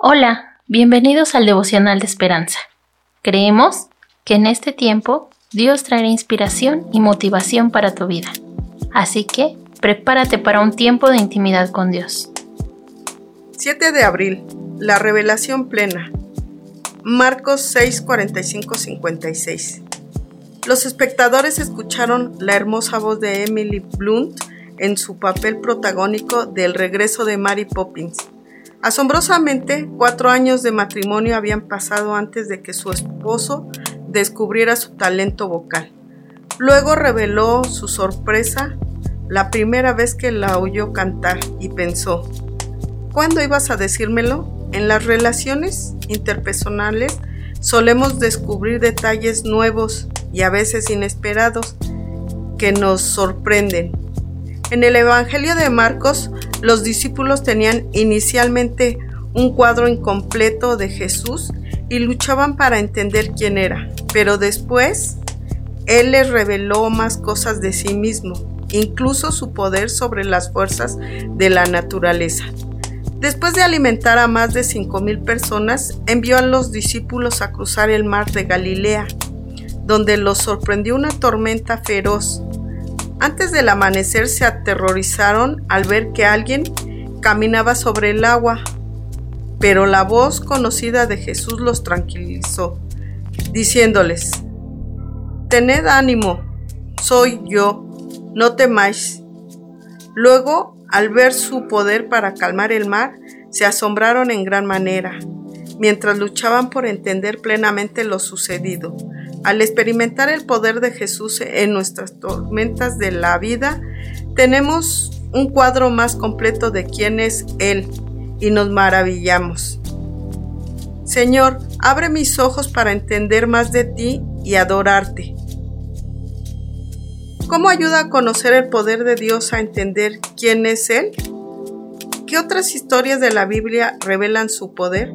Hola, bienvenidos al devocional de esperanza. Creemos que en este tiempo Dios traerá inspiración y motivación para tu vida. Así que prepárate para un tiempo de intimidad con Dios. 7 de abril, la revelación plena. Marcos 6, 45, 56. Los espectadores escucharon la hermosa voz de Emily Blunt en su papel protagónico del regreso de Mary Poppins. Asombrosamente, cuatro años de matrimonio habían pasado antes de que su esposo descubriera su talento vocal. Luego reveló su sorpresa la primera vez que la oyó cantar y pensó, ¿cuándo ibas a decírmelo? En las relaciones interpersonales solemos descubrir detalles nuevos y a veces inesperados que nos sorprenden. En el Evangelio de Marcos, los discípulos tenían inicialmente un cuadro incompleto de Jesús y luchaban para entender quién era, pero después Él les reveló más cosas de sí mismo, incluso su poder sobre las fuerzas de la naturaleza. Después de alimentar a más de cinco mil personas, envió a los discípulos a cruzar el mar de Galilea, donde los sorprendió una tormenta feroz antes del amanecer se aterrorizaron al ver que alguien caminaba sobre el agua, pero la voz conocida de Jesús los tranquilizó, diciéndoles, Tened ánimo, soy yo, no temáis. Luego, al ver su poder para calmar el mar, se asombraron en gran manera, mientras luchaban por entender plenamente lo sucedido. Al experimentar el poder de Jesús en nuestras tormentas de la vida, tenemos un cuadro más completo de quién es Él y nos maravillamos. Señor, abre mis ojos para entender más de ti y adorarte. ¿Cómo ayuda a conocer el poder de Dios a entender quién es Él? ¿Qué otras historias de la Biblia revelan su poder?